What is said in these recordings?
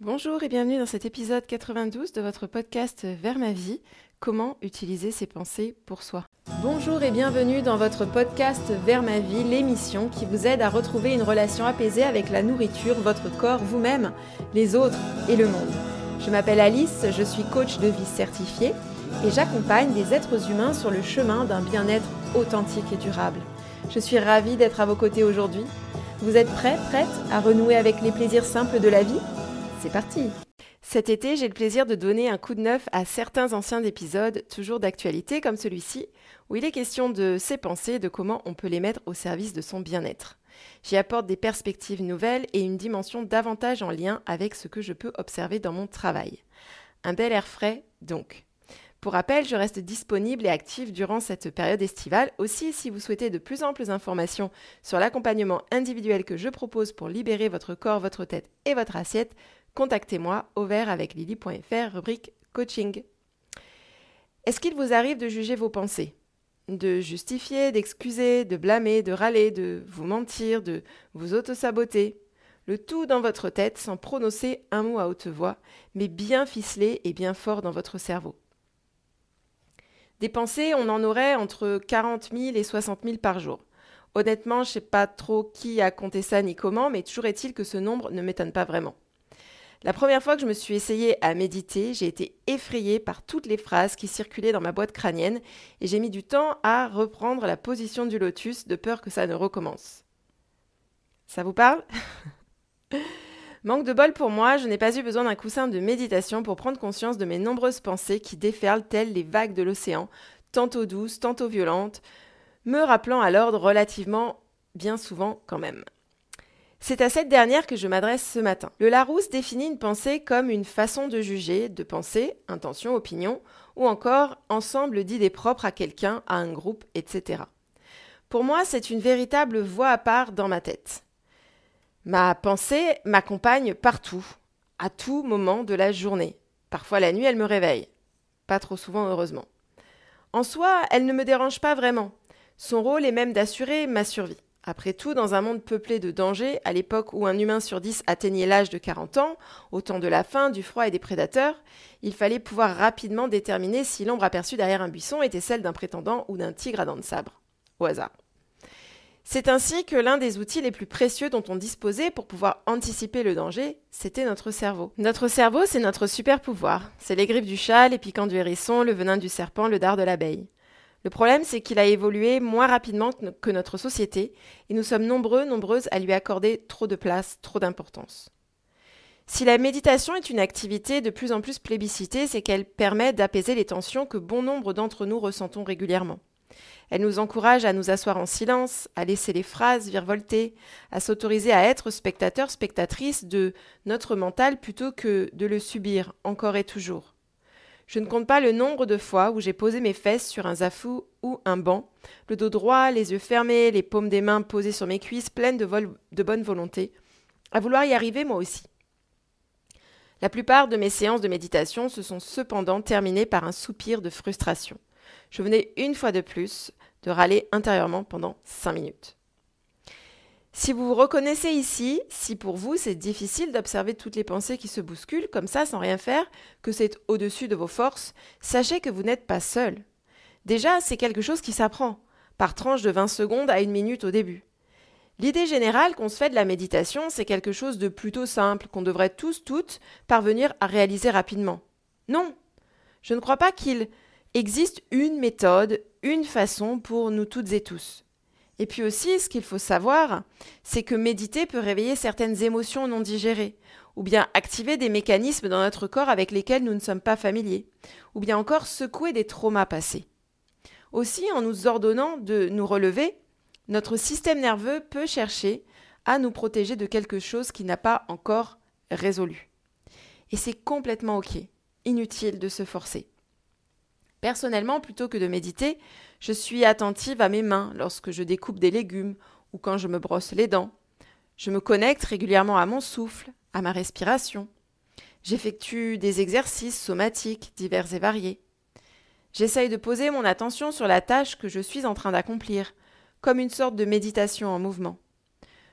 Bonjour et bienvenue dans cet épisode 92 de votre podcast Vers ma vie, comment utiliser ses pensées pour soi. Bonjour et bienvenue dans votre podcast Vers ma vie, l'émission qui vous aide à retrouver une relation apaisée avec la nourriture, votre corps, vous-même, les autres et le monde. Je m'appelle Alice, je suis coach de vie certifiée et j'accompagne des êtres humains sur le chemin d'un bien-être authentique et durable. Je suis ravie d'être à vos côtés aujourd'hui. Vous êtes prêts, prêtes à renouer avec les plaisirs simples de la vie? C'est parti Cet été, j'ai le plaisir de donner un coup de neuf à certains anciens épisodes, toujours d'actualité comme celui-ci, où il est question de ses pensées, de comment on peut les mettre au service de son bien-être. J'y apporte des perspectives nouvelles et une dimension davantage en lien avec ce que je peux observer dans mon travail. Un bel air frais, donc. Pour rappel, je reste disponible et active durant cette période estivale. Aussi, si vous souhaitez de plus amples informations sur l'accompagnement individuel que je propose pour libérer votre corps, votre tête et votre assiette, contactez-moi au vert avec lily.fr, rubrique coaching. Est-ce qu'il vous arrive de juger vos pensées? De justifier, d'excuser, de blâmer, de râler, de vous mentir, de vous auto-saboter? Le tout dans votre tête sans prononcer un mot à haute voix, mais bien ficelé et bien fort dans votre cerveau. Des pensées, on en aurait entre 40 000 et 60 000 par jour. Honnêtement, je ne sais pas trop qui a compté ça ni comment, mais toujours est-il que ce nombre ne m'étonne pas vraiment. La première fois que je me suis essayée à méditer, j'ai été effrayée par toutes les phrases qui circulaient dans ma boîte crânienne et j'ai mis du temps à reprendre la position du lotus de peur que ça ne recommence. Ça vous parle? Manque de bol pour moi, je n'ai pas eu besoin d'un coussin de méditation pour prendre conscience de mes nombreuses pensées qui déferlent telles les vagues de l'océan, tantôt douces, tantôt violentes, me rappelant à l'ordre relativement bien souvent quand même. C'est à cette dernière que je m'adresse ce matin. Le Larousse définit une pensée comme une façon de juger, de penser, intention, opinion, ou encore ensemble d'idées propres à quelqu'un, à un groupe, etc. Pour moi, c'est une véritable voix à part dans ma tête. Ma pensée m'accompagne partout, à tout moment de la journée. Parfois la nuit, elle me réveille. Pas trop souvent, heureusement. En soi, elle ne me dérange pas vraiment. Son rôle est même d'assurer ma survie. Après tout, dans un monde peuplé de dangers, à l'époque où un humain sur dix atteignait l'âge de 40 ans, au temps de la faim, du froid et des prédateurs, il fallait pouvoir rapidement déterminer si l'ombre aperçue derrière un buisson était celle d'un prétendant ou d'un tigre à dents de sabre. Au hasard. C'est ainsi que l'un des outils les plus précieux dont on disposait pour pouvoir anticiper le danger, c'était notre cerveau. Notre cerveau, c'est notre super pouvoir. C'est les griffes du chat, les piquants du hérisson, le venin du serpent, le dard de l'abeille. Le problème, c'est qu'il a évolué moins rapidement que notre société, et nous sommes nombreux, nombreuses à lui accorder trop de place, trop d'importance. Si la méditation est une activité de plus en plus plébiscitée, c'est qu'elle permet d'apaiser les tensions que bon nombre d'entre nous ressentons régulièrement. Elle nous encourage à nous asseoir en silence, à laisser les phrases virevolter, à s'autoriser à être spectateur, spectatrice de notre mental plutôt que de le subir encore et toujours. Je ne compte pas le nombre de fois où j'ai posé mes fesses sur un zafou ou un banc, le dos droit, les yeux fermés, les paumes des mains posées sur mes cuisses, pleines de, de bonne volonté, à vouloir y arriver moi aussi. La plupart de mes séances de méditation se sont cependant terminées par un soupir de frustration. Je venais une fois de plus de râler intérieurement pendant cinq minutes. Si vous vous reconnaissez ici, si pour vous c'est difficile d'observer toutes les pensées qui se bousculent comme ça sans rien faire, que c'est au-dessus de vos forces, sachez que vous n'êtes pas seul. Déjà, c'est quelque chose qui s'apprend, par tranche de 20 secondes à une minute au début. L'idée générale qu'on se fait de la méditation, c'est quelque chose de plutôt simple, qu'on devrait tous, toutes, parvenir à réaliser rapidement. Non, je ne crois pas qu'il existe une méthode, une façon pour nous toutes et tous. Et puis aussi, ce qu'il faut savoir, c'est que méditer peut réveiller certaines émotions non digérées, ou bien activer des mécanismes dans notre corps avec lesquels nous ne sommes pas familiers, ou bien encore secouer des traumas passés. Aussi, en nous ordonnant de nous relever, notre système nerveux peut chercher à nous protéger de quelque chose qui n'a pas encore résolu. Et c'est complètement OK, inutile de se forcer. Personnellement, plutôt que de méditer, je suis attentive à mes mains lorsque je découpe des légumes ou quand je me brosse les dents. Je me connecte régulièrement à mon souffle, à ma respiration. J'effectue des exercices somatiques divers et variés. J'essaye de poser mon attention sur la tâche que je suis en train d'accomplir, comme une sorte de méditation en mouvement.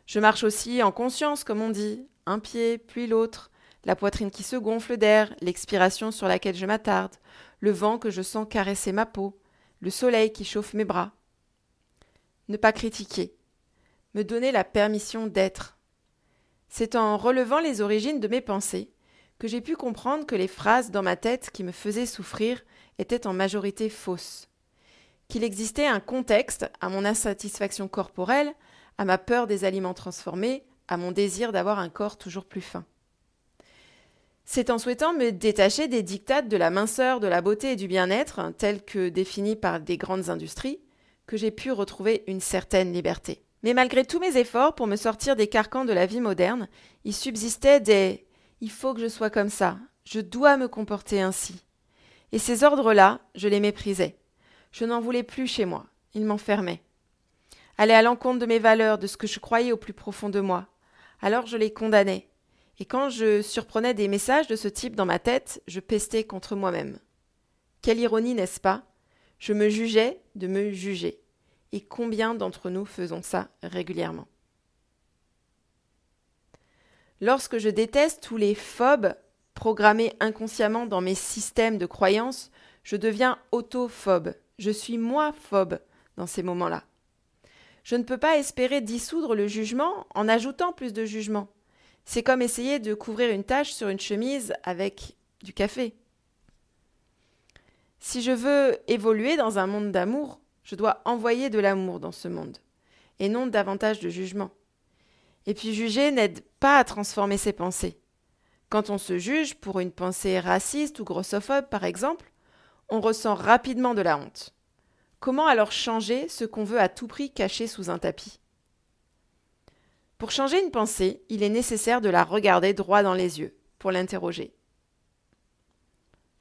Je marche aussi en conscience, comme on dit, un pied puis l'autre, la poitrine qui se gonfle d'air, l'expiration sur laquelle je m'attarde, le vent que je sens caresser ma peau, le soleil qui chauffe mes bras. Ne pas critiquer, me donner la permission d'être. C'est en relevant les origines de mes pensées que j'ai pu comprendre que les phrases dans ma tête qui me faisaient souffrir étaient en majorité fausses, qu'il existait un contexte à mon insatisfaction corporelle, à ma peur des aliments transformés, à mon désir d'avoir un corps toujours plus fin. C'est en souhaitant me détacher des dictates de la minceur, de la beauté et du bien-être, tels que définis par des grandes industries, que j'ai pu retrouver une certaine liberté. Mais malgré tous mes efforts pour me sortir des carcans de la vie moderne, il subsistait des il faut que je sois comme ça, je dois me comporter ainsi. Et ces ordres-là, je les méprisais. Je n'en voulais plus chez moi, ils m'enfermaient. Aller à l'encontre de mes valeurs, de ce que je croyais au plus profond de moi. Alors je les condamnais. Et quand je surprenais des messages de ce type dans ma tête, je pestais contre moi-même. Quelle ironie, n'est-ce pas? Je me jugeais de me juger. Et combien d'entre nous faisons ça régulièrement? Lorsque je déteste tous les phobes programmés inconsciemment dans mes systèmes de croyances, je deviens autophobe. Je suis moi phobe dans ces moments-là. Je ne peux pas espérer dissoudre le jugement en ajoutant plus de jugement. C'est comme essayer de couvrir une tache sur une chemise avec du café. Si je veux évoluer dans un monde d'amour, je dois envoyer de l'amour dans ce monde, et non davantage de jugement. Et puis juger n'aide pas à transformer ses pensées. Quand on se juge pour une pensée raciste ou grossophobe, par exemple, on ressent rapidement de la honte. Comment alors changer ce qu'on veut à tout prix cacher sous un tapis? Pour changer une pensée, il est nécessaire de la regarder droit dans les yeux, pour l'interroger.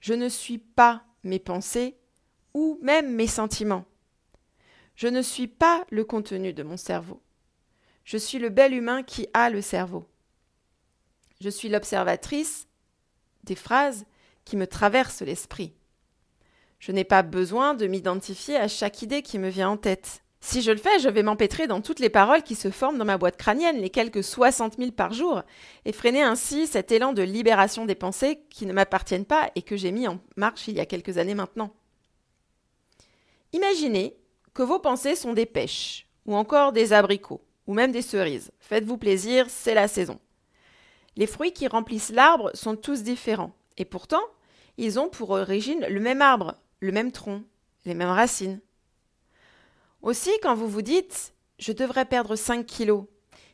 Je ne suis pas mes pensées ou même mes sentiments. Je ne suis pas le contenu de mon cerveau. Je suis le bel humain qui a le cerveau. Je suis l'observatrice des phrases qui me traversent l'esprit. Je n'ai pas besoin de m'identifier à chaque idée qui me vient en tête. Si je le fais, je vais m'empêtrer dans toutes les paroles qui se forment dans ma boîte crânienne, les quelques 60 000 par jour, et freiner ainsi cet élan de libération des pensées qui ne m'appartiennent pas et que j'ai mis en marche il y a quelques années maintenant. Imaginez que vos pensées sont des pêches, ou encore des abricots, ou même des cerises. Faites-vous plaisir, c'est la saison. Les fruits qui remplissent l'arbre sont tous différents, et pourtant, ils ont pour origine le même arbre, le même tronc, les mêmes racines. Aussi, quand vous vous dites Je devrais perdre 5 kilos,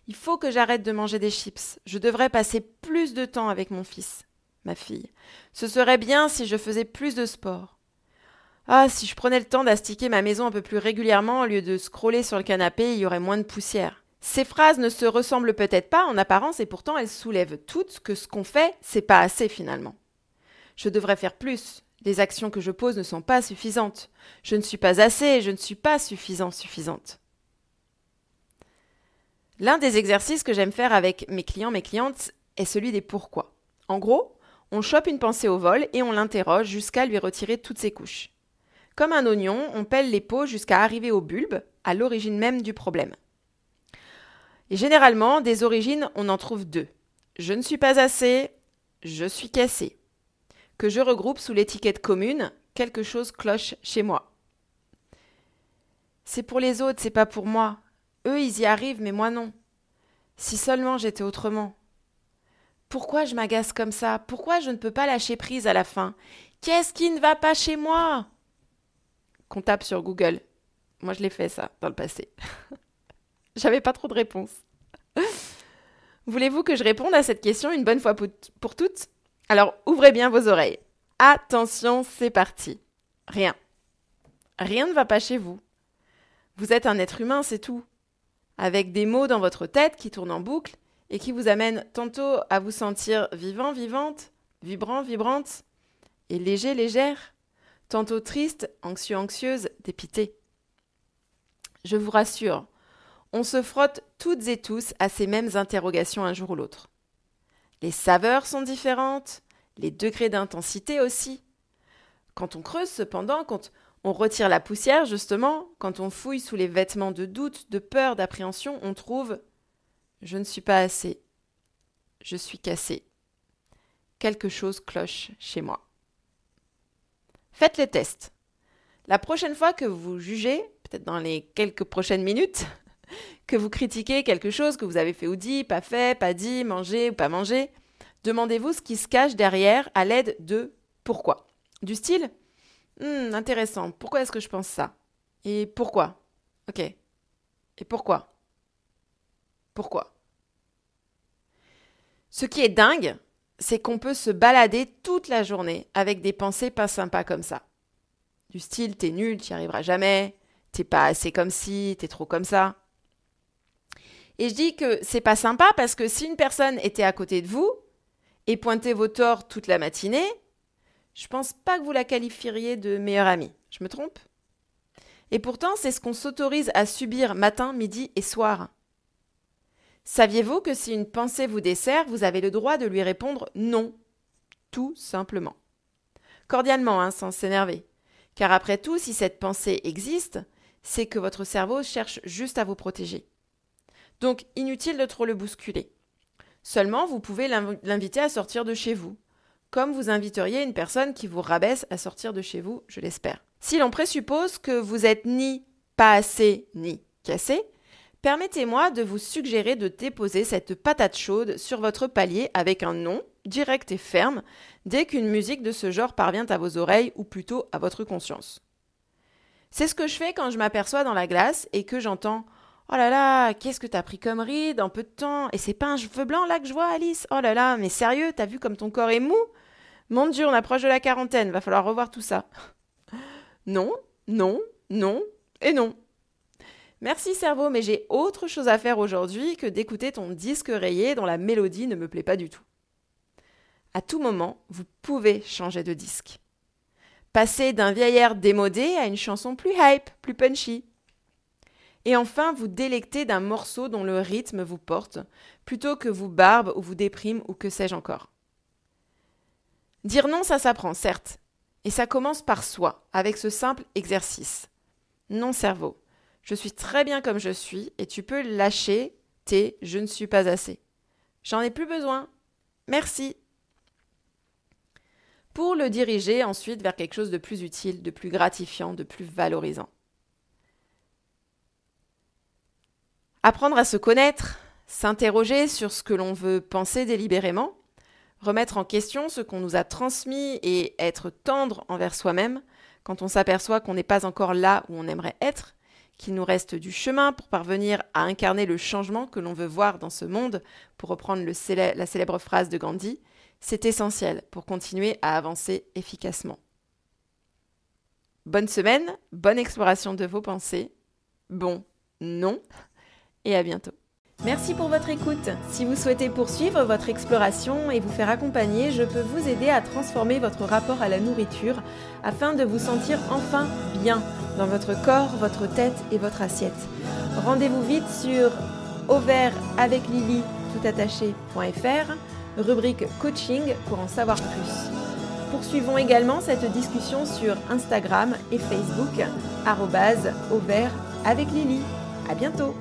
il faut que j'arrête de manger des chips, je devrais passer plus de temps avec mon fils, ma fille. Ce serait bien si je faisais plus de sport. Ah, si je prenais le temps d'astiquer ma maison un peu plus régulièrement au lieu de scroller sur le canapé, il y aurait moins de poussière. Ces phrases ne se ressemblent peut-être pas en apparence et pourtant elles soulèvent toutes que ce qu'on fait, c'est pas assez finalement. Je devrais faire plus. Les actions que je pose ne sont pas suffisantes. Je ne suis pas assez, je ne suis pas suffisant, suffisante. L'un des exercices que j'aime faire avec mes clients, mes clientes, est celui des pourquoi. En gros, on chope une pensée au vol et on l'interroge jusqu'à lui retirer toutes ses couches. Comme un oignon, on pèle les peaux jusqu'à arriver au bulbe, à l'origine même du problème. Et généralement, des origines, on en trouve deux. Je ne suis pas assez, je suis cassé. Que je regroupe sous l'étiquette commune, quelque chose cloche chez moi. C'est pour les autres, c'est pas pour moi. Eux, ils y arrivent, mais moi non. Si seulement j'étais autrement. Pourquoi je m'agace comme ça? Pourquoi je ne peux pas lâcher prise à la fin? Qu'est-ce qui ne va pas chez moi? Qu'on tape sur Google. Moi, je l'ai fait ça dans le passé. J'avais pas trop de réponses. Voulez-vous que je réponde à cette question une bonne fois pour toutes? Alors ouvrez bien vos oreilles. Attention, c'est parti. Rien. Rien ne va pas chez vous. Vous êtes un être humain, c'est tout. Avec des mots dans votre tête qui tournent en boucle et qui vous amènent tantôt à vous sentir vivant, vivante, vibrant, vibrante, et léger, légère, tantôt triste, anxieux, anxieuse, dépité. Je vous rassure, on se frotte toutes et tous à ces mêmes interrogations un jour ou l'autre. Les saveurs sont différentes, les degrés d'intensité aussi. Quand on creuse cependant, quand on retire la poussière justement, quand on fouille sous les vêtements de doute, de peur, d'appréhension, on trouve ⁇ Je ne suis pas assez, je suis cassé, quelque chose cloche chez moi. Faites les tests. La prochaine fois que vous jugez, peut-être dans les quelques prochaines minutes, que vous critiquez quelque chose que vous avez fait ou dit, pas fait, pas dit, mangé ou pas mangé, demandez-vous ce qui se cache derrière à l'aide de pourquoi. Du style hmm, intéressant, pourquoi est-ce que je pense ça? Et pourquoi? Ok. Et pourquoi? Pourquoi? Ce qui est dingue, c'est qu'on peut se balader toute la journée avec des pensées pas sympas comme ça. Du style t'es nul, t'y arriveras jamais, t'es pas assez comme si, t'es trop comme ça. Et je dis que c'est pas sympa parce que si une personne était à côté de vous et pointait vos torts toute la matinée, je pense pas que vous la qualifieriez de meilleure amie. Je me trompe? Et pourtant, c'est ce qu'on s'autorise à subir matin, midi et soir. Saviez-vous que si une pensée vous dessert, vous avez le droit de lui répondre non Tout simplement? Cordialement, hein, sans s'énerver. Car après tout, si cette pensée existe, c'est que votre cerveau cherche juste à vous protéger. Donc inutile de trop le bousculer. Seulement, vous pouvez l'inviter à sortir de chez vous, comme vous inviteriez une personne qui vous rabaisse à sortir de chez vous, je l'espère. Si l'on présuppose que vous êtes ni pas assez ni cassé, permettez-moi de vous suggérer de déposer cette patate chaude sur votre palier avec un nom direct et ferme dès qu'une musique de ce genre parvient à vos oreilles ou plutôt à votre conscience. C'est ce que je fais quand je m'aperçois dans la glace et que j'entends Oh là là, qu'est-ce que t'as pris comme ride en peu de temps? Et c'est pas un cheveu blanc là que je vois, Alice? Oh là là, mais sérieux, t'as vu comme ton corps est mou? Mon Dieu, on approche de la quarantaine, va falloir revoir tout ça. non, non, non et non. Merci cerveau, mais j'ai autre chose à faire aujourd'hui que d'écouter ton disque rayé dont la mélodie ne me plaît pas du tout. À tout moment, vous pouvez changer de disque. Passer d'un vieil air démodé à une chanson plus hype, plus punchy. Et enfin, vous délecter d'un morceau dont le rythme vous porte, plutôt que vous barbe ou vous déprime ou que sais-je encore. Dire non, ça s'apprend, certes. Et ça commence par soi, avec ce simple exercice. Non, cerveau. Je suis très bien comme je suis et tu peux lâcher tes je ne suis pas assez. J'en ai plus besoin. Merci. Pour le diriger ensuite vers quelque chose de plus utile, de plus gratifiant, de plus valorisant. Apprendre à se connaître, s'interroger sur ce que l'on veut penser délibérément, remettre en question ce qu'on nous a transmis et être tendre envers soi-même quand on s'aperçoit qu'on n'est pas encore là où on aimerait être, qu'il nous reste du chemin pour parvenir à incarner le changement que l'on veut voir dans ce monde, pour reprendre la célèbre phrase de Gandhi, c'est essentiel pour continuer à avancer efficacement. Bonne semaine, bonne exploration de vos pensées. Bon, non et à bientôt. Merci pour votre écoute. Si vous souhaitez poursuivre votre exploration et vous faire accompagner, je peux vous aider à transformer votre rapport à la nourriture afin de vous sentir enfin bien dans votre corps, votre tête et votre assiette. Rendez-vous vite sur avec Lily rubrique coaching pour en savoir plus. Poursuivons également cette discussion sur Instagram et Facebook, arrobase avec Lily. À bientôt!